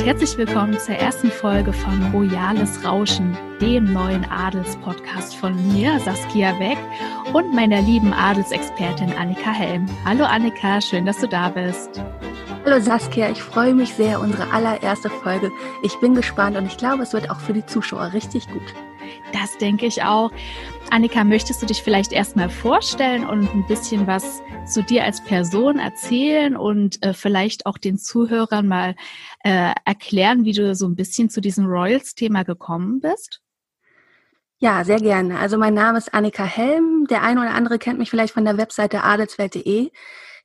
und herzlich willkommen zur ersten Folge von Royales Rauschen, dem neuen Adelspodcast von mir, Saskia Beck, und meiner lieben Adelsexpertin Annika Helm. Hallo Annika, schön, dass du da bist. Hallo Saskia, ich freue mich sehr, unsere allererste Folge. Ich bin gespannt und ich glaube, es wird auch für die Zuschauer richtig gut. Das denke ich auch. Annika, möchtest du dich vielleicht erstmal vorstellen und ein bisschen was zu dir als Person erzählen und äh, vielleicht auch den Zuhörern mal äh, erklären, wie du so ein bisschen zu diesem Royals-Thema gekommen bist? Ja, sehr gerne. Also mein Name ist Annika Helm. Der eine oder andere kennt mich vielleicht von der Webseite adelswelt.de.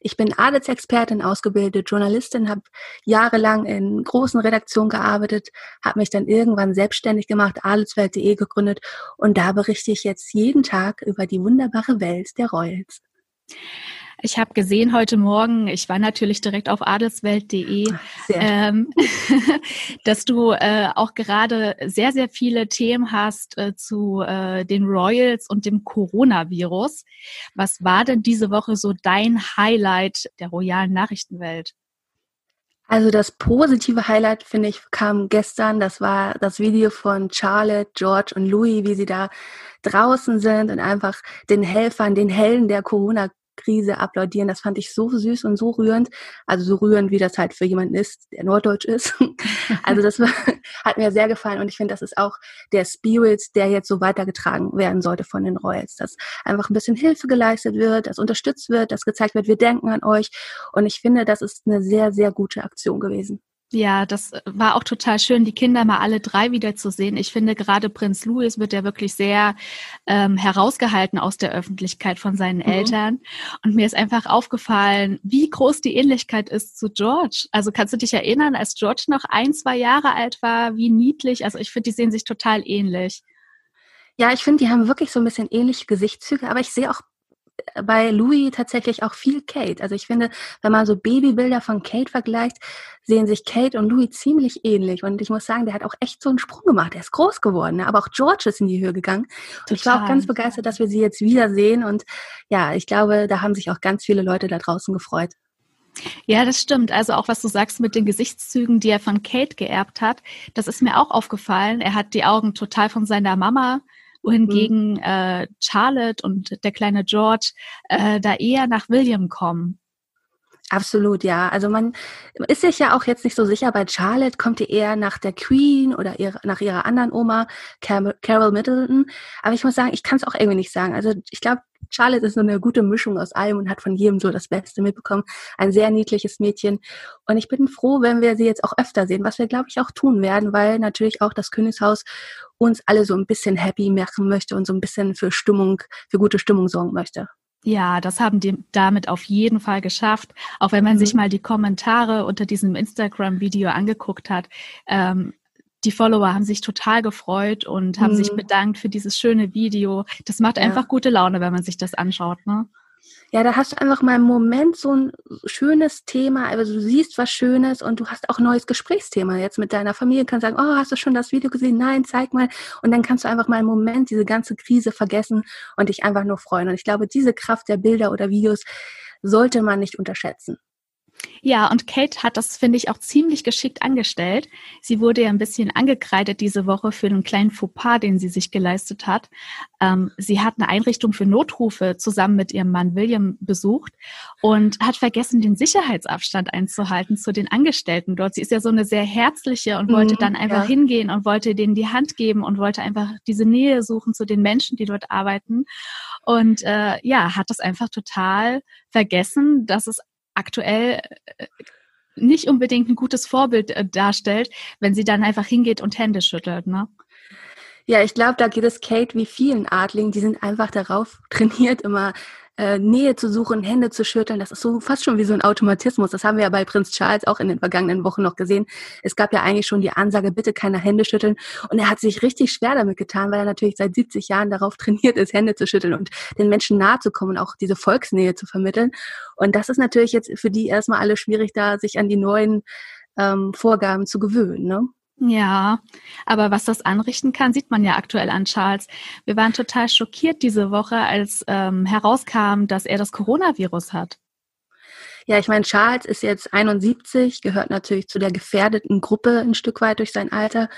Ich bin Adelsexpertin, ausgebildete Journalistin, habe jahrelang in großen Redaktionen gearbeitet, habe mich dann irgendwann selbstständig gemacht, adelswelt.de gegründet und da berichte ich jetzt jeden Tag über die wunderbare Welt der Royals. Ich habe gesehen heute Morgen, ich war natürlich direkt auf adelswelt.de, ähm, dass du äh, auch gerade sehr, sehr viele Themen hast äh, zu äh, den Royals und dem Coronavirus. Was war denn diese Woche so dein Highlight der royalen Nachrichtenwelt? Also das positive Highlight, finde ich, kam gestern. Das war das Video von Charlotte, George und Louis, wie sie da draußen sind und einfach den Helfern, den Helden der Corona Krise applaudieren. Das fand ich so süß und so rührend. Also so rührend, wie das halt für jemanden ist, der norddeutsch ist. Also das war, hat mir sehr gefallen und ich finde, das ist auch der Spirit, der jetzt so weitergetragen werden sollte von den Royals. Dass einfach ein bisschen Hilfe geleistet wird, dass unterstützt wird, dass gezeigt wird, wir denken an euch. Und ich finde, das ist eine sehr, sehr gute Aktion gewesen. Ja, das war auch total schön, die Kinder mal alle drei wiederzusehen. Ich finde, gerade Prinz Louis wird ja wirklich sehr ähm, herausgehalten aus der Öffentlichkeit von seinen mhm. Eltern. Und mir ist einfach aufgefallen, wie groß die Ähnlichkeit ist zu George. Also kannst du dich erinnern, als George noch ein, zwei Jahre alt war, wie niedlich. Also ich finde, die sehen sich total ähnlich. Ja, ich finde, die haben wirklich so ein bisschen ähnliche Gesichtszüge, aber ich sehe auch bei Louis tatsächlich auch viel Kate. Also ich finde, wenn man so Babybilder von Kate vergleicht, sehen sich Kate und Louis ziemlich ähnlich. Und ich muss sagen, der hat auch echt so einen Sprung gemacht. Der ist groß geworden. Ne? Aber auch George ist in die Höhe gegangen. Und ich war auch ganz begeistert, dass wir sie jetzt wiedersehen. Und ja, ich glaube, da haben sich auch ganz viele Leute da draußen gefreut. Ja, das stimmt. Also auch was du sagst mit den Gesichtszügen, die er von Kate geerbt hat, das ist mir auch aufgefallen. Er hat die Augen total von seiner Mama wohingegen mhm. äh, Charlotte und der kleine George äh, da eher nach William kommen. Absolut, ja. Also man ist sich ja auch jetzt nicht so sicher. Bei Charlotte kommt die eher nach der Queen oder ihre, nach ihrer anderen Oma, Carol Middleton. Aber ich muss sagen, ich kann es auch irgendwie nicht sagen. Also ich glaube, Charlotte ist so eine gute Mischung aus allem und hat von jedem so das Beste mitbekommen. Ein sehr niedliches Mädchen. Und ich bin froh, wenn wir sie jetzt auch öfter sehen, was wir, glaube ich, auch tun werden, weil natürlich auch das Königshaus uns alle so ein bisschen happy machen möchte und so ein bisschen für Stimmung, für gute Stimmung sorgen möchte. Ja, das haben die damit auf jeden Fall geschafft. Auch wenn man mhm. sich mal die Kommentare unter diesem Instagram-Video angeguckt hat. Ähm, die Follower haben sich total gefreut und haben mhm. sich bedankt für dieses schöne Video. Das macht einfach ja. gute Laune, wenn man sich das anschaut, ne? Ja, da hast du einfach mal im Moment so ein schönes Thema, also du siehst was Schönes und du hast auch ein neues Gesprächsthema jetzt mit deiner Familie, kannst sagen, oh, hast du schon das Video gesehen? Nein, zeig mal. Und dann kannst du einfach mal im Moment diese ganze Krise vergessen und dich einfach nur freuen. Und ich glaube, diese Kraft der Bilder oder Videos sollte man nicht unterschätzen. Ja, und Kate hat das, finde ich, auch ziemlich geschickt angestellt. Sie wurde ja ein bisschen angekreidet diese Woche für einen kleinen Fauxpas, den sie sich geleistet hat. Ähm, sie hat eine Einrichtung für Notrufe zusammen mit ihrem Mann William besucht und hat vergessen, den Sicherheitsabstand einzuhalten zu den Angestellten dort. Sie ist ja so eine sehr herzliche und wollte mhm, dann einfach ja. hingehen und wollte denen die Hand geben und wollte einfach diese Nähe suchen zu den Menschen, die dort arbeiten. Und äh, ja, hat das einfach total vergessen, dass es aktuell äh, nicht unbedingt ein gutes Vorbild äh, darstellt, wenn sie dann einfach hingeht und Hände schüttelt, ne? Ja, ich glaube, da geht es Kate wie vielen Adligen, die sind einfach darauf trainiert, immer äh, Nähe zu suchen, Hände zu schütteln. Das ist so fast schon wie so ein Automatismus. Das haben wir ja bei Prinz Charles auch in den vergangenen Wochen noch gesehen. Es gab ja eigentlich schon die Ansage, bitte keine Hände schütteln. Und er hat sich richtig schwer damit getan, weil er natürlich seit 70 Jahren darauf trainiert ist, Hände zu schütteln und den Menschen nahe zu kommen, auch diese Volksnähe zu vermitteln. Und das ist natürlich jetzt für die erstmal alle schwierig, da sich an die neuen ähm, Vorgaben zu gewöhnen. Ne? Ja, aber was das anrichten kann, sieht man ja aktuell an Charles. Wir waren total schockiert diese Woche, als ähm, herauskam, dass er das Coronavirus hat. Ja, ich meine, Charles ist jetzt 71, gehört natürlich zu der gefährdeten Gruppe ein Stück weit durch sein Alter.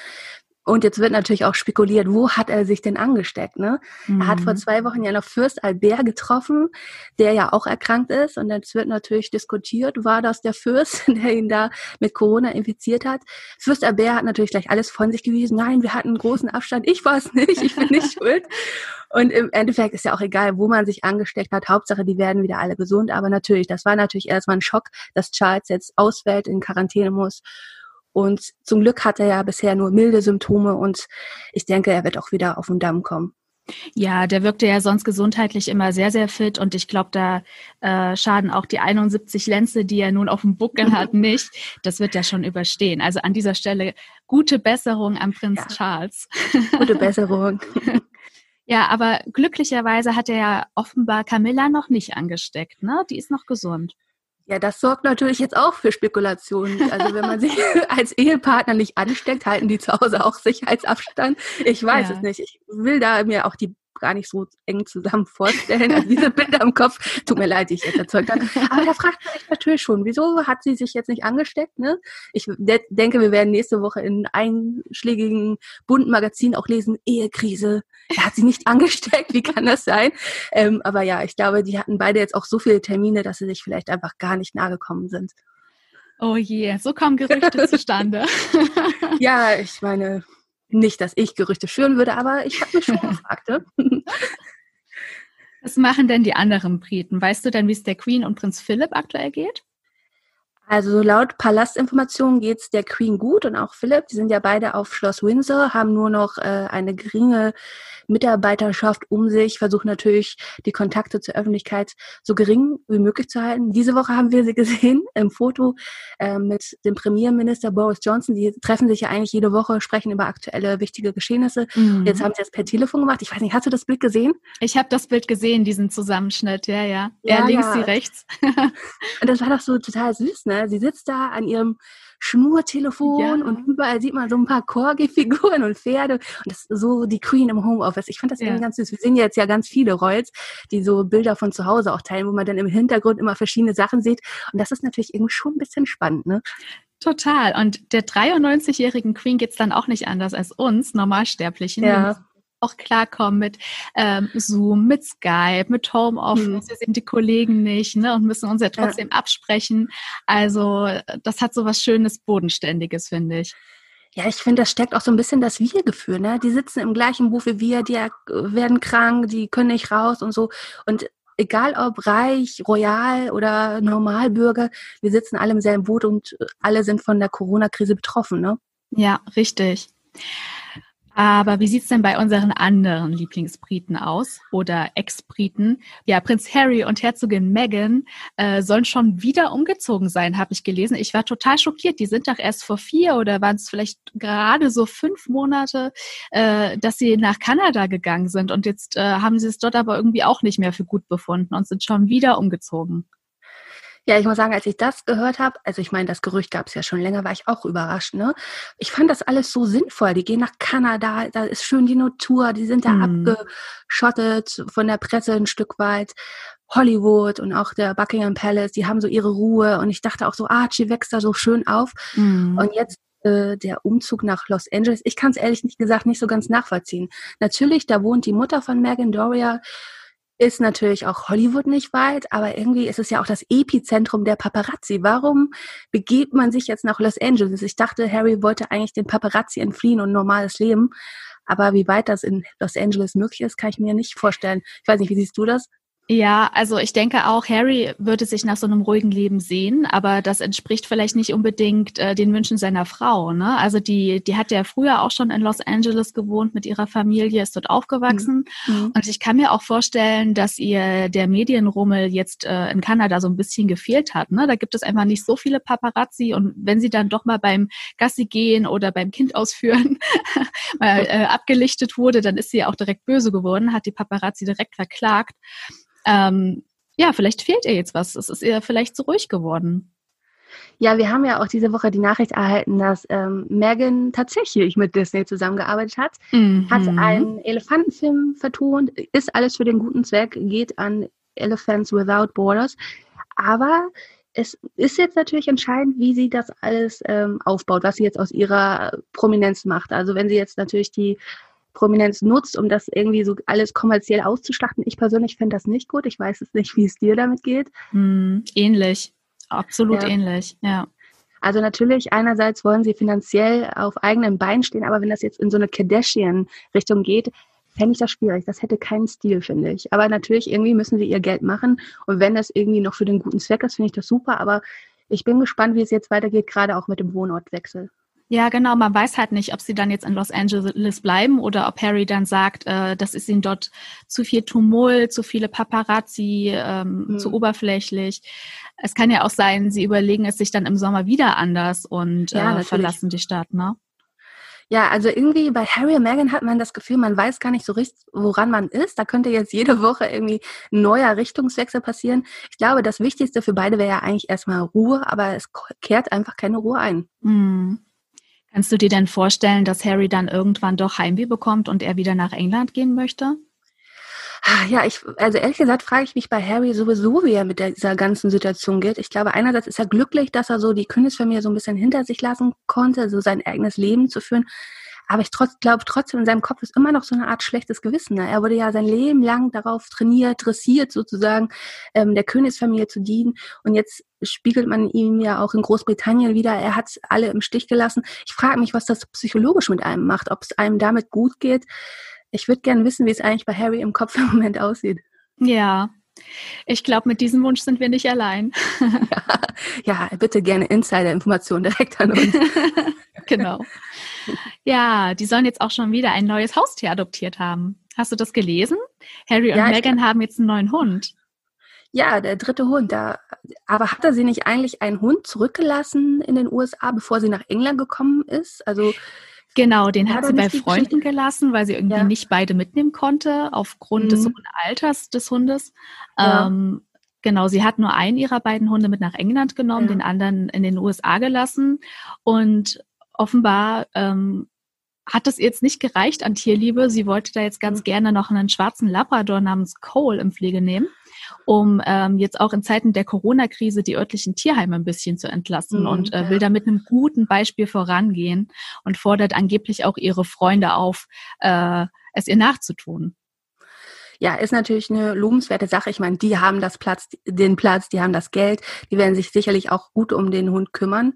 Und jetzt wird natürlich auch spekuliert, wo hat er sich denn angesteckt? Ne? Mhm. Er hat vor mhm. zwei Wochen ja noch Fürst Albert getroffen, der ja auch erkrankt ist. Und jetzt wird natürlich diskutiert, war das der Fürst, der ihn da mit Corona infiziert hat? Fürst Albert hat natürlich gleich alles von sich gewiesen. Nein, wir hatten einen großen Abstand. Ich war es nicht, ich bin nicht schuld. Und im Endeffekt ist ja auch egal, wo man sich angesteckt hat. Hauptsache, die werden wieder alle gesund. Aber natürlich, das war natürlich erstmal ein Schock, dass Charles jetzt ausfällt, in Quarantäne muss. Und zum Glück hat er ja bisher nur milde Symptome und ich denke, er wird auch wieder auf den Damm kommen. Ja, der wirkte ja sonst gesundheitlich immer sehr, sehr fit und ich glaube, da äh, schaden auch die 71 Lenze, die er nun auf dem Buckel hat, nicht. Das wird ja schon überstehen. Also an dieser Stelle gute Besserung am Prinz ja. Charles. Gute Besserung. ja, aber glücklicherweise hat er ja offenbar Camilla noch nicht angesteckt, ne? Die ist noch gesund. Ja, das sorgt natürlich jetzt auch für Spekulationen. Also wenn man sich als Ehepartner nicht ansteckt, halten die zu Hause auch Sicherheitsabstand. Ich weiß ja. es nicht. Ich will da mir auch die gar nicht so eng zusammen vorstellen. Also diese Bilder im Kopf, tut mir leid, die ich jetzt erzeugt habe. Aber da fragt man sich natürlich schon, wieso hat sie sich jetzt nicht angesteckt? Ne? Ich de denke, wir werden nächste Woche in einschlägigen bunten Magazinen auch lesen, Ehekrise. Er hat sie nicht angesteckt, wie kann das sein? Ähm, aber ja, ich glaube, die hatten beide jetzt auch so viele Termine, dass sie sich vielleicht einfach gar nicht nahe gekommen sind. Oh je, so kommen Gerüchte zustande. ja, ich meine, nicht, dass ich Gerüchte führen würde, aber ich habe mich schon gefragt. Ne? Was machen denn die anderen Briten? Weißt du denn, wie es der Queen und Prinz Philipp aktuell geht? Also laut Palastinformationen geht es der Queen gut und auch Philipp. Die sind ja beide auf Schloss Windsor, haben nur noch äh, eine geringe Mitarbeiterschaft um sich, versuchen natürlich die Kontakte zur Öffentlichkeit so gering wie möglich zu halten. Diese Woche haben wir sie gesehen im Foto äh, mit dem Premierminister Boris Johnson. Die treffen sich ja eigentlich jede Woche, sprechen über aktuelle wichtige Geschehnisse. Mhm. Jetzt haben sie das per Telefon gemacht. Ich weiß nicht, hast du das Bild gesehen? Ich habe das Bild gesehen, diesen Zusammenschnitt. Ja, ja. Er ja, links, ja. sie rechts. und das war doch so total süß, ne? Sie sitzt da an ihrem Schnurtelefon ja. und überall sieht man so ein paar Corgi-Figuren und Pferde und das ist so die Queen im Homeoffice. Ich fand das ja. irgendwie ganz süß. Wir sehen jetzt ja ganz viele Royals, die so Bilder von zu Hause auch teilen, wo man dann im Hintergrund immer verschiedene Sachen sieht und das ist natürlich irgendwie schon ein bisschen spannend, ne? Total. Und der 93-jährigen Queen geht's dann auch nicht anders als uns, Normalsterblichen. Ja auch klarkommen mit ähm, Zoom, mit Skype, mit Homeoffice. Mhm. Wir sehen die Kollegen nicht ne, und müssen uns ja trotzdem ja. absprechen. Also das hat so was Schönes, Bodenständiges, finde ich. Ja, ich finde, das steckt auch so ein bisschen das Wir-Gefühl. Ne? Die sitzen im gleichen Buch wie wir, die werden krank, die können nicht raus und so. Und egal ob reich, royal oder Normalbürger, wir sitzen alle im selben Boot und alle sind von der Corona-Krise betroffen. Ne? Ja, richtig. Aber wie sieht's denn bei unseren anderen Lieblingsbriten aus oder Ex-Briten? Ja, Prinz Harry und Herzogin Meghan äh, sollen schon wieder umgezogen sein, habe ich gelesen. Ich war total schockiert. Die sind doch erst vor vier oder waren es vielleicht gerade so fünf Monate, äh, dass sie nach Kanada gegangen sind. Und jetzt äh, haben sie es dort aber irgendwie auch nicht mehr für gut befunden und sind schon wieder umgezogen. Ja, ich muss sagen, als ich das gehört habe, also ich meine, das Gerücht gab es ja schon länger, war ich auch überrascht. Ne? Ich fand das alles so sinnvoll. Die gehen nach Kanada, da ist schön die Natur, die sind da mhm. abgeschottet von der Presse ein Stück weit. Hollywood und auch der Buckingham Palace, die haben so ihre Ruhe. Und ich dachte auch so, Archie wächst da so schön auf. Mhm. Und jetzt äh, der Umzug nach Los Angeles, ich kann es ehrlich nicht gesagt nicht so ganz nachvollziehen. Natürlich, da wohnt die Mutter von Megan Doria ist natürlich auch Hollywood nicht weit, aber irgendwie ist es ja auch das Epizentrum der Paparazzi. Warum begebt man sich jetzt nach Los Angeles? Ich dachte, Harry wollte eigentlich den Paparazzi entfliehen und normales Leben. Aber wie weit das in Los Angeles möglich ist, kann ich mir nicht vorstellen. Ich weiß nicht, wie siehst du das? Ja, also ich denke auch, Harry würde sich nach so einem ruhigen Leben sehen, aber das entspricht vielleicht nicht unbedingt äh, den Wünschen seiner Frau. Ne? Also die, die hat ja früher auch schon in Los Angeles gewohnt mit ihrer Familie, ist dort aufgewachsen. Mhm. mhm. Und ich kann mir auch vorstellen, dass ihr der Medienrummel jetzt äh, in Kanada so ein bisschen gefehlt hat. Ne? Da gibt es einfach nicht so viele Paparazzi und wenn sie dann doch mal beim Gassi gehen oder beim Kind ausführen mal äh, abgelichtet wurde, dann ist sie auch direkt böse geworden, hat die Paparazzi direkt verklagt ähm, ja, vielleicht fehlt ihr jetzt was. Es ist ihr vielleicht zu ruhig geworden. Ja, wir haben ja auch diese Woche die Nachricht erhalten, dass ähm, Megan tatsächlich mit Disney zusammengearbeitet hat, mhm. hat einen Elefantenfilm vertont, ist alles für den guten Zweck, geht an Elephants Without Borders. Aber es ist jetzt natürlich entscheidend, wie sie das alles ähm, aufbaut, was sie jetzt aus ihrer Prominenz macht. Also wenn sie jetzt natürlich die Prominenz nutzt, um das irgendwie so alles kommerziell auszuschlachten. Ich persönlich finde das nicht gut. Ich weiß es nicht, wie es dir damit geht. Hm, ähnlich. Absolut ja. ähnlich, ja. Also natürlich, einerseits wollen sie finanziell auf eigenen Beinen stehen, aber wenn das jetzt in so eine Kardashian-Richtung geht, fände ich das schwierig. Das hätte keinen Stil, finde ich. Aber natürlich, irgendwie müssen sie ihr Geld machen. Und wenn das irgendwie noch für den guten Zweck ist, finde ich das super. Aber ich bin gespannt, wie es jetzt weitergeht, gerade auch mit dem Wohnortwechsel. Ja, genau. Man weiß halt nicht, ob sie dann jetzt in Los Angeles bleiben oder ob Harry dann sagt, äh, das ist ihnen dort zu viel Tumult, zu viele Paparazzi, ähm, mhm. zu oberflächlich. Es kann ja auch sein, sie überlegen es sich dann im Sommer wieder anders und ja, äh, verlassen die Stadt, ne? Ja, also irgendwie bei Harry und Meghan hat man das Gefühl, man weiß gar nicht so richtig, woran man ist. Da könnte jetzt jede Woche irgendwie ein neuer Richtungswechsel passieren. Ich glaube, das Wichtigste für beide wäre ja eigentlich erstmal Ruhe, aber es kehrt einfach keine Ruhe ein. Mhm. Kannst du dir denn vorstellen, dass Harry dann irgendwann doch Heimweh bekommt und er wieder nach England gehen möchte? Ah, ja, ich, also ehrlich gesagt frage ich mich bei Harry sowieso, wie er mit dieser ganzen Situation geht. Ich glaube, einerseits ist er glücklich, dass er so die Königsfamilie so ein bisschen hinter sich lassen konnte, so sein eigenes Leben zu führen. Aber ich trotz, glaube trotzdem, in seinem Kopf ist immer noch so eine Art schlechtes Gewissen. Ne? Er wurde ja sein Leben lang darauf trainiert, dressiert sozusagen, ähm, der Königsfamilie zu dienen. Und jetzt spiegelt man ihm ja auch in Großbritannien wieder, er hat alle im Stich gelassen. Ich frage mich, was das psychologisch mit einem macht, ob es einem damit gut geht. Ich würde gerne wissen, wie es eigentlich bei Harry im Kopf im Moment aussieht. Ja, ich glaube, mit diesem Wunsch sind wir nicht allein. ja, ja bitte gerne Insider-Informationen direkt an uns. genau. Ja, die sollen jetzt auch schon wieder ein neues Haustier adoptiert haben. Hast du das gelesen? Harry und ja, Meghan haben jetzt einen neuen Hund. Ja, der dritte Hund. Da, aber hat er sie nicht eigentlich einen Hund zurückgelassen in den USA, bevor sie nach England gekommen ist? Also Genau, den hat sie bei Freunden gelassen, weil sie irgendwie ja. nicht beide mitnehmen konnte, aufgrund mhm. des hohen Alters des Hundes. Ja. Ähm, genau, sie hat nur einen ihrer beiden Hunde mit nach England genommen, ja. den anderen in den USA gelassen. Und offenbar ähm, hat es jetzt nicht gereicht an Tierliebe. Sie wollte da jetzt ganz mhm. gerne noch einen schwarzen Labrador namens Cole im Pflege nehmen um ähm, jetzt auch in Zeiten der Corona-Krise die örtlichen Tierheime ein bisschen zu entlasten mhm, und äh, will da mit einem guten Beispiel vorangehen und fordert angeblich auch ihre Freunde auf, äh, es ihr nachzutun. Ja, ist natürlich eine lobenswerte Sache. Ich meine, die haben das Platz, den Platz, die haben das Geld, die werden sich sicherlich auch gut um den Hund kümmern.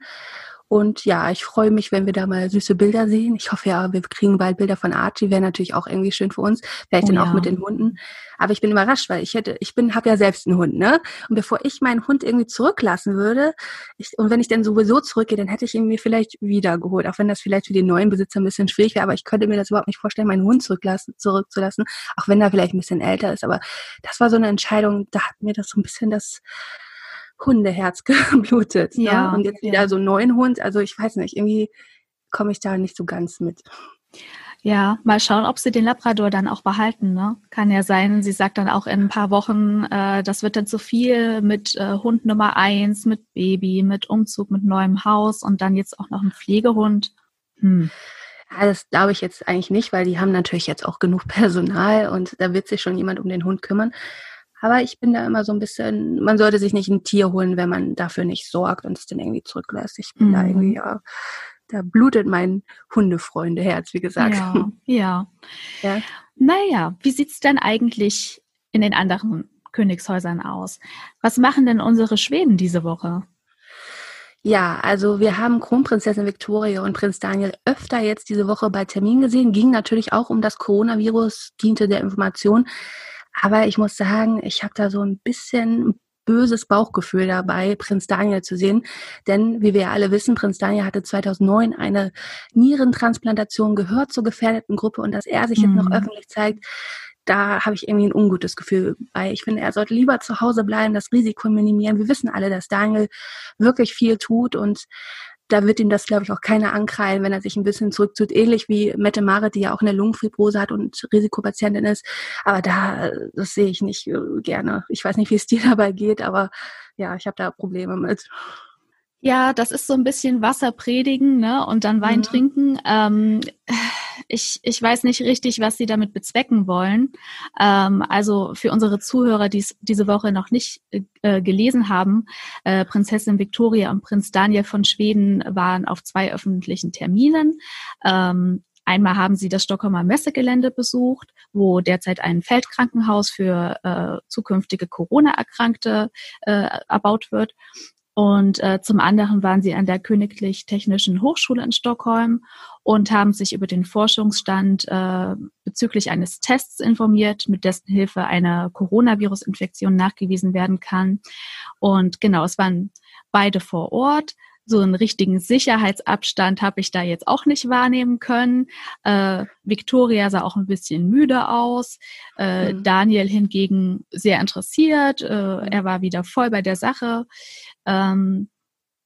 Und ja, ich freue mich, wenn wir da mal süße Bilder sehen. Ich hoffe ja, wir kriegen bald Bilder von Archie. Wäre natürlich auch irgendwie schön für uns. Vielleicht oh, dann auch mit den Hunden. Aber ich bin überrascht, weil ich hätte, ich bin, habe ja selbst einen Hund, ne? Und bevor ich meinen Hund irgendwie zurücklassen würde, ich, und wenn ich dann sowieso zurückgehe, dann hätte ich ihn mir vielleicht wieder geholt. Auch wenn das vielleicht für den neuen Besitzer ein bisschen schwierig wäre. Aber ich könnte mir das überhaupt nicht vorstellen, meinen Hund zurücklassen, zurückzulassen. Auch wenn er vielleicht ein bisschen älter ist. Aber das war so eine Entscheidung, da hat mir das so ein bisschen das, Hundeherz geblutet. Ne? Ja. Ne? Und jetzt wieder ja. so einen neuen Hund. Also ich weiß nicht, irgendwie komme ich da nicht so ganz mit. Ja, mal schauen, ob sie den Labrador dann auch behalten. Ne? Kann ja sein, sie sagt dann auch in ein paar Wochen, äh, das wird dann zu viel mit äh, Hund Nummer eins, mit Baby, mit Umzug, mit neuem Haus und dann jetzt auch noch ein Pflegehund. Hm. Ja, das glaube ich jetzt eigentlich nicht, weil die haben natürlich jetzt auch genug Personal und da wird sich schon jemand um den Hund kümmern. Aber ich bin da immer so ein bisschen, man sollte sich nicht ein Tier holen, wenn man dafür nicht sorgt und es dann irgendwie zurücklässt. Ich bin mhm. da irgendwie, ja, da blutet mein Hundefreundeherz, wie gesagt. Ja, ja. ja. Naja, wie sieht's denn eigentlich in den anderen Königshäusern aus? Was machen denn unsere Schweden diese Woche? Ja, also wir haben Kronprinzessin Victoria und Prinz Daniel öfter jetzt diese Woche bei Termin gesehen. Ging natürlich auch um das Coronavirus, diente der Information. Aber ich muss sagen, ich habe da so ein bisschen böses Bauchgefühl dabei, Prinz Daniel zu sehen. Denn wie wir alle wissen, Prinz Daniel hatte 2009 eine Nierentransplantation, gehört zur gefährdeten Gruppe und dass er sich jetzt noch mhm. öffentlich zeigt, da habe ich irgendwie ein ungutes Gefühl bei. Ich finde, er sollte lieber zu Hause bleiben, das Risiko minimieren. Wir wissen alle, dass Daniel wirklich viel tut und da wird ihm das, glaube ich, auch keiner ankreien, wenn er sich ein bisschen zurückzieht. Ähnlich wie Mette Mare, die ja auch eine Lungenfibrose hat und Risikopatientin ist. Aber da, das sehe ich nicht äh, gerne. Ich weiß nicht, wie es dir dabei geht, aber ja, ich habe da Probleme mit. Ja, das ist so ein bisschen Wasser predigen ne? und dann Wein mhm. trinken. Ähm, ich, ich weiß nicht richtig, was sie damit bezwecken wollen. Ähm, also für unsere Zuhörer, die es diese Woche noch nicht äh, gelesen haben, äh, Prinzessin Victoria und Prinz Daniel von Schweden waren auf zwei öffentlichen Terminen. Ähm, Einmal haben sie das Stockholmer Messegelände besucht, wo derzeit ein Feldkrankenhaus für äh, zukünftige Corona-Erkrankte äh, erbaut wird. Und äh, zum anderen waren sie an der Königlich Technischen Hochschule in Stockholm und haben sich über den Forschungsstand äh, bezüglich eines Tests informiert, mit dessen Hilfe eine Coronavirus-Infektion nachgewiesen werden kann. Und genau, es waren beide vor Ort so einen richtigen Sicherheitsabstand habe ich da jetzt auch nicht wahrnehmen können. Äh, Victoria sah auch ein bisschen müde aus. Äh, mhm. Daniel hingegen sehr interessiert. Äh, mhm. er war wieder voll bei der Sache. Ähm,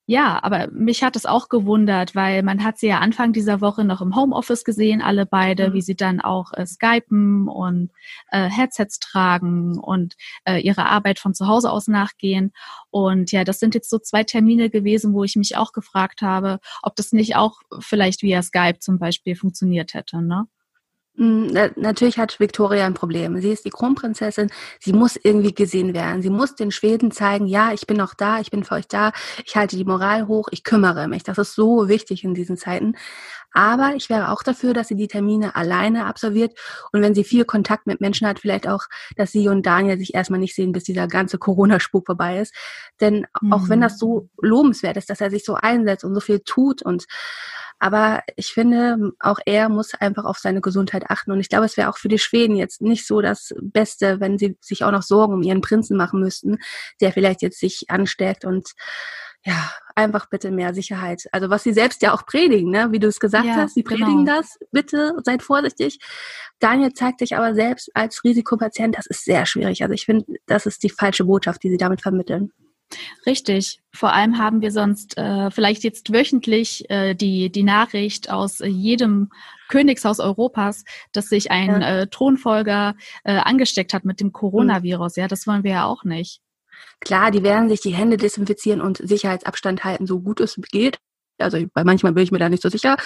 ja, aber mich hat es auch gewundert, weil man hat sie ja Anfang dieser Woche noch im Homeoffice gesehen, alle beide, mhm. wie sie dann auch äh, skypen und äh, Headsets tragen und äh, ihre Arbeit von zu Hause aus nachgehen. Und ja, das sind jetzt so zwei Termine gewesen, wo ich mich auch gefragt habe, ob das nicht auch vielleicht via Skype zum Beispiel funktioniert hätte, ne? Mm, natürlich hat Victoria ein Problem. Sie ist die Kronprinzessin. Sie muss irgendwie gesehen werden. Sie muss den Schweden zeigen, ja, ich bin noch da, ich bin für euch da, ich halte die Moral hoch, ich kümmere mich. Das ist so wichtig in diesen Zeiten. Aber ich wäre auch dafür, dass sie die Termine alleine absolviert und wenn sie viel Kontakt mit Menschen hat, vielleicht auch, dass sie und Daniel sich erstmal nicht sehen, bis dieser ganze Corona-Spuk vorbei ist. Denn mhm. auch wenn das so mhm. lobenswert ist, dass er sich so einsetzt und so viel tut und aber ich finde, auch er muss einfach auf seine Gesundheit achten. Und ich glaube, es wäre auch für die Schweden jetzt nicht so das Beste, wenn sie sich auch noch Sorgen um ihren Prinzen machen müssten, der vielleicht jetzt sich ansteckt und ja, einfach bitte mehr Sicherheit. Also was sie selbst ja auch predigen, ne? wie du es gesagt ja, hast, sie genau. predigen genau. das, bitte seid vorsichtig. Daniel zeigt sich aber selbst als Risikopatient, das ist sehr schwierig. Also ich finde, das ist die falsche Botschaft, die sie damit vermitteln. Richtig. Vor allem haben wir sonst äh, vielleicht jetzt wöchentlich äh, die, die Nachricht aus äh, jedem Königshaus Europas, dass sich ein ja. äh, Thronfolger äh, angesteckt hat mit dem Coronavirus. Ja, das wollen wir ja auch nicht. Klar, die werden sich die Hände desinfizieren und Sicherheitsabstand halten, so gut es geht. Also bei manchmal bin ich mir da nicht so sicher.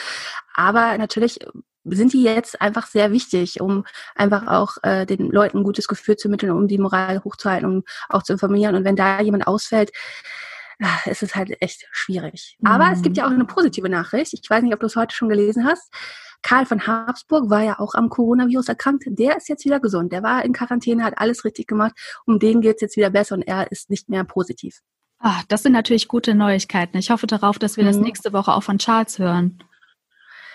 Aber natürlich sind die jetzt einfach sehr wichtig, um einfach auch äh, den Leuten ein gutes Gefühl zu mitteln, um die Moral hochzuhalten, um auch zu informieren. Und wenn da jemand ausfällt, äh, ist es halt echt schwierig. Mhm. Aber es gibt ja auch eine positive Nachricht. Ich weiß nicht, ob du es heute schon gelesen hast. Karl von Habsburg war ja auch am Coronavirus erkrankt. Der ist jetzt wieder gesund. Der war in Quarantäne, hat alles richtig gemacht. Um den geht es jetzt wieder besser und er ist nicht mehr positiv. Ah, das sind natürlich gute Neuigkeiten. Ich hoffe darauf, dass wir mhm. das nächste Woche auch von Charles hören.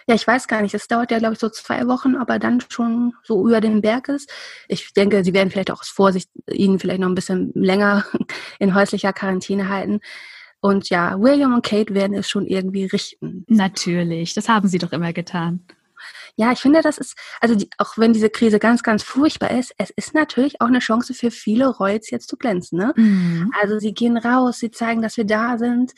Ja, ich weiß gar nicht. Das dauert ja, glaube ich, so zwei Wochen, aber dann schon so über den Berg ist. Ich denke, sie werden vielleicht auch aus Vorsicht ihn vielleicht noch ein bisschen länger in häuslicher Quarantäne halten. Und ja, William und Kate werden es schon irgendwie richten. Natürlich, das haben sie doch immer getan. Ja, ich finde, das ist, also die, auch wenn diese Krise ganz, ganz furchtbar ist, es ist natürlich auch eine Chance für viele Royals jetzt zu glänzen. Ne? Mhm. Also sie gehen raus, sie zeigen, dass wir da sind.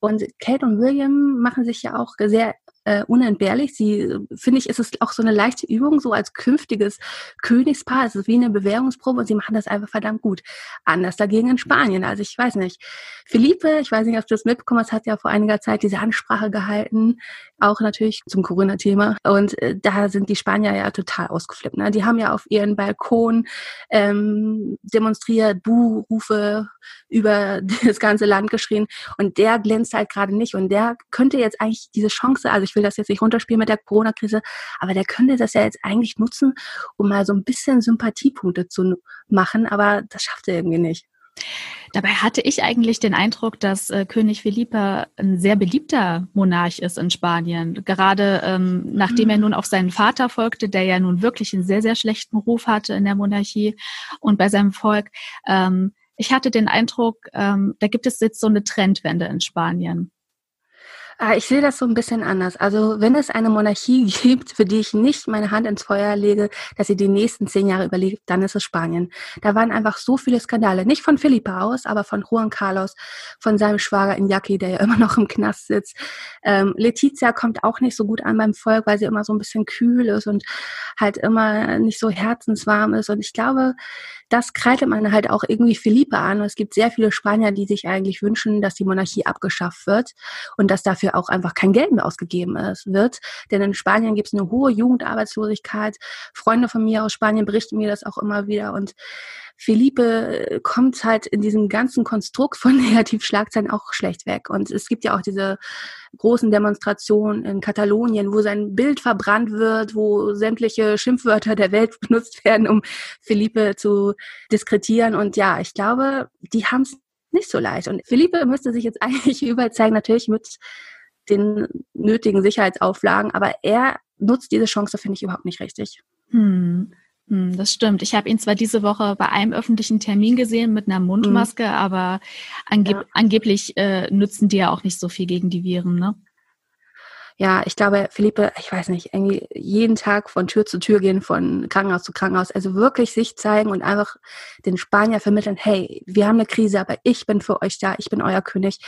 Und Kate und William machen sich ja auch sehr äh, unentbehrlich. Sie, finde ich, ist es auch so eine leichte Übung, so als künftiges Königspaar. Es ist wie eine Bewährungsprobe und sie machen das einfach verdammt gut. Anders dagegen in Spanien. Also ich weiß nicht. Philippe, ich weiß nicht, ob du das mitbekommen hast, hat ja vor einiger Zeit diese Ansprache gehalten, auch natürlich zum Corona-Thema. Und äh, da sind die Spanier ja total ausgeflippt. Ne? Die haben ja auf ihren Balkon ähm, demonstriert, Buhrufe über das ganze Land geschrien. Und der glänzt halt gerade nicht. Und der könnte jetzt eigentlich diese Chance, also ich will das jetzt nicht runterspielen mit der Corona-Krise, aber der könnte das ja jetzt eigentlich nutzen, um mal so ein bisschen Sympathiepunkte zu machen. Aber das schafft er irgendwie nicht. Dabei hatte ich eigentlich den Eindruck, dass äh, König Felipe ein sehr beliebter Monarch ist in Spanien. Gerade ähm, nachdem er mhm. nun auf seinen Vater folgte, der ja nun wirklich einen sehr, sehr schlechten Ruf hatte in der Monarchie und bei seinem Volk. Ähm, ich hatte den Eindruck, ähm, da gibt es jetzt so eine Trendwende in Spanien. Ah, ich sehe das so ein bisschen anders. Also wenn es eine Monarchie gibt, für die ich nicht meine Hand ins Feuer lege, dass sie die nächsten zehn Jahre überlebt, dann ist es Spanien. Da waren einfach so viele Skandale. Nicht von Felipe aus, aber von Juan Carlos, von seinem Schwager Iñaki, der ja immer noch im Knast sitzt. Ähm, Letizia kommt auch nicht so gut an beim Volk, weil sie immer so ein bisschen kühl ist und halt immer nicht so herzenswarm ist. Und ich glaube, das kreidet man halt auch irgendwie Philippe an. Und es gibt sehr viele Spanier, die sich eigentlich wünschen, dass die Monarchie abgeschafft wird und dass dafür auch einfach kein Geld mehr ausgegeben wird. Denn in Spanien gibt es eine hohe Jugendarbeitslosigkeit. Freunde von mir aus Spanien berichten mir das auch immer wieder. Und Felipe äh, kommt halt in diesem ganzen Konstrukt von Negativschlagzeilen auch schlecht weg. Und es gibt ja auch diese großen Demonstrationen in Katalonien, wo sein Bild verbrannt wird, wo sämtliche Schimpfwörter der Welt benutzt werden, um Felipe zu diskretieren. Und ja, ich glaube, die haben es nicht so leicht. Und Felipe müsste sich jetzt eigentlich überzeugen, natürlich mit den nötigen Sicherheitsauflagen, aber er nutzt diese Chance, finde ich, überhaupt nicht richtig. Hm. Hm, das stimmt. Ich habe ihn zwar diese Woche bei einem öffentlichen Termin gesehen mit einer Mundmaske, mhm. aber angeb ja. angeblich äh, nützen die ja auch nicht so viel gegen die Viren, ne? Ja, ich glaube, Philippe, ich weiß nicht, irgendwie jeden Tag von Tür zu Tür gehen, von Krankenhaus zu Krankenhaus, also wirklich sich zeigen und einfach den Spanier vermitteln, hey, wir haben eine Krise, aber ich bin für euch da, ich bin euer König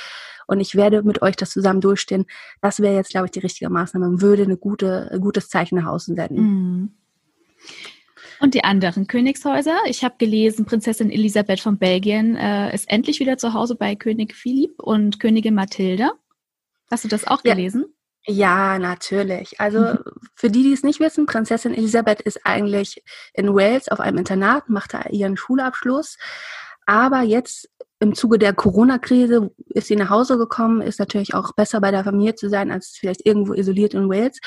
und ich werde mit euch das zusammen durchstehen. Das wäre jetzt, glaube ich, die richtige Maßnahme und würde eine gute, ein gutes Zeichen nach außen senden. Mhm. Und die anderen Königshäuser. Ich habe gelesen, Prinzessin Elisabeth von Belgien äh, ist endlich wieder zu Hause bei König Philipp und Königin Mathilde. Hast du das auch gelesen? Ja, natürlich. Also mhm. für die, die es nicht wissen, Prinzessin Elisabeth ist eigentlich in Wales auf einem Internat, macht da ihren Schulabschluss. Aber jetzt im Zuge der Corona-Krise ist sie nach Hause gekommen, ist natürlich auch besser bei der Familie zu sein, als vielleicht irgendwo isoliert in Wales.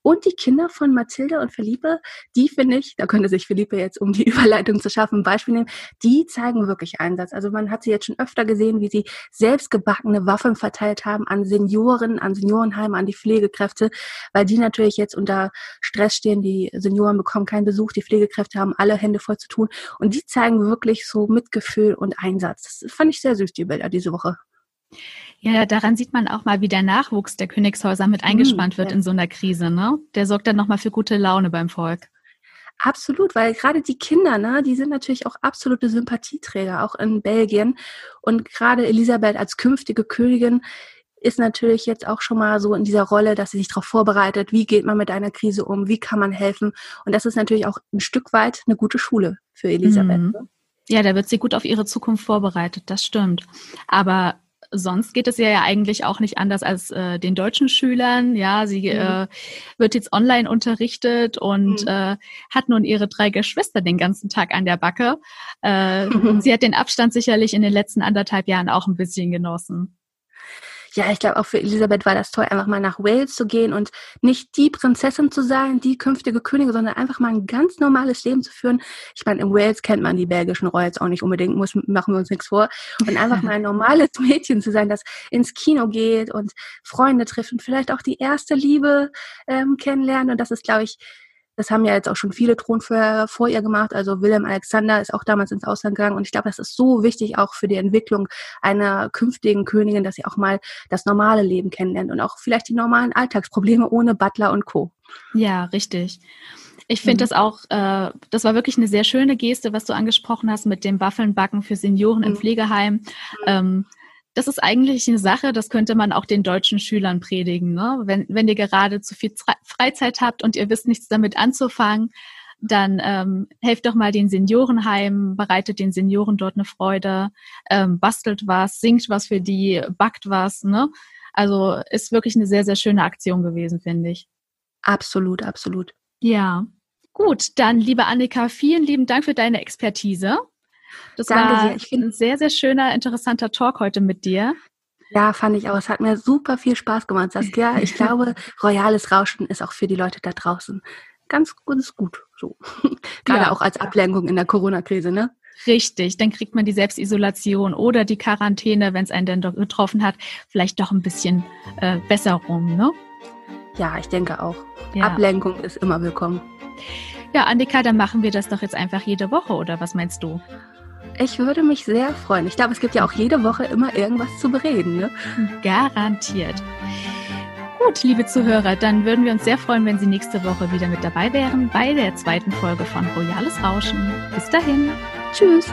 Und die Kinder von Mathilde und Felipe, die finde ich, da könnte sich Felipe jetzt, um die Überleitung zu schaffen, ein Beispiel nehmen, die zeigen wirklich Einsatz. Also man hat sie jetzt schon öfter gesehen, wie sie selbstgebackene Waffen verteilt haben an Senioren, an Seniorenheime, an die Pflegekräfte, weil die natürlich jetzt unter Stress stehen. Die Senioren bekommen keinen Besuch, die Pflegekräfte haben alle Hände voll zu tun. Und die zeigen wirklich so Mitgefühl und Einsatz. Das fand ich sehr süß, die Bilder diese Woche. Ja, daran sieht man auch mal, wie der Nachwuchs der Königshäuser mit eingespannt mm, wird ja. in so einer Krise. Ne? Der sorgt dann nochmal für gute Laune beim Volk. Absolut, weil gerade die Kinder, ne, die sind natürlich auch absolute Sympathieträger, auch in Belgien. Und gerade Elisabeth als künftige Königin ist natürlich jetzt auch schon mal so in dieser Rolle, dass sie sich darauf vorbereitet, wie geht man mit einer Krise um, wie kann man helfen. Und das ist natürlich auch ein Stück weit eine gute Schule für Elisabeth. Mhm. Ne? Ja, da wird sie gut auf ihre Zukunft vorbereitet, das stimmt. Aber sonst geht es ja, ja eigentlich auch nicht anders als äh, den deutschen Schülern. Ja, sie mhm. äh, wird jetzt online unterrichtet und mhm. äh, hat nun ihre drei Geschwister den ganzen Tag an der Backe. Äh, mhm. Sie hat den Abstand sicherlich in den letzten anderthalb Jahren auch ein bisschen genossen ja, ich glaube auch für Elisabeth war das toll, einfach mal nach Wales zu gehen und nicht die Prinzessin zu sein, die künftige Königin, sondern einfach mal ein ganz normales Leben zu führen. Ich meine, in Wales kennt man die belgischen Royals auch nicht unbedingt, muss, machen wir uns nichts vor. Und einfach mal ein normales Mädchen zu sein, das ins Kino geht und Freunde trifft und vielleicht auch die erste Liebe ähm, kennenlernen. Und das ist, glaube ich, das haben ja jetzt auch schon viele Thronfolger vor ihr gemacht. Also Wilhelm Alexander ist auch damals ins Ausland gegangen. Und ich glaube, das ist so wichtig auch für die Entwicklung einer künftigen Königin, dass sie auch mal das normale Leben kennenlernt und auch vielleicht die normalen Alltagsprobleme ohne Butler und Co. Ja, richtig. Ich finde mhm. das auch, äh, das war wirklich eine sehr schöne Geste, was du angesprochen hast mit dem Waffelnbacken für Senioren mhm. im Pflegeheim. Mhm. Ähm, das ist eigentlich eine Sache, das könnte man auch den deutschen Schülern predigen. Ne? Wenn, wenn ihr gerade zu viel Freizeit habt und ihr wisst nichts damit anzufangen, dann ähm, helft doch mal den Seniorenheim, bereitet den Senioren dort eine Freude, ähm, bastelt was, singt was für die, backt was. Ne? Also ist wirklich eine sehr, sehr schöne Aktion gewesen, finde ich. Absolut, absolut. Ja. Gut, dann liebe Annika, vielen lieben Dank für deine Expertise. Das Danke war dir. Ich ein sehr, sehr schöner, interessanter Talk heute mit dir. Ja, fand ich auch. Es hat mir super viel Spaß gemacht, Saskia. Ich glaube, royales Rauschen ist auch für die Leute da draußen ganz gut, ist gut. So. Gerade ja. auch als Ablenkung in der Corona-Krise, ne? Richtig, dann kriegt man die Selbstisolation oder die Quarantäne, wenn es einen dann getroffen hat, vielleicht doch ein bisschen äh, besser rum, ne? Ja, ich denke auch. Ja. Ablenkung ist immer willkommen. Ja, Annika, dann machen wir das doch jetzt einfach jede Woche, oder was meinst du? Ich würde mich sehr freuen. Ich glaube, es gibt ja auch jede Woche immer irgendwas zu bereden. Ne? Garantiert. Gut, liebe Zuhörer, dann würden wir uns sehr freuen, wenn Sie nächste Woche wieder mit dabei wären bei der zweiten Folge von Royales Rauschen. Bis dahin. Tschüss.